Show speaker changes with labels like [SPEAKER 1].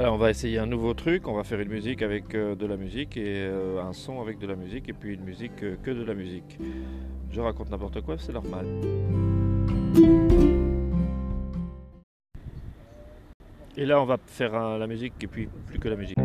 [SPEAKER 1] Voilà, on va essayer un nouveau truc. On va faire une musique avec euh, de la musique et euh, un son avec de la musique et puis une musique euh, que de la musique. Je raconte n'importe quoi, c'est normal. Et là, on va faire la musique et puis plus que la musique.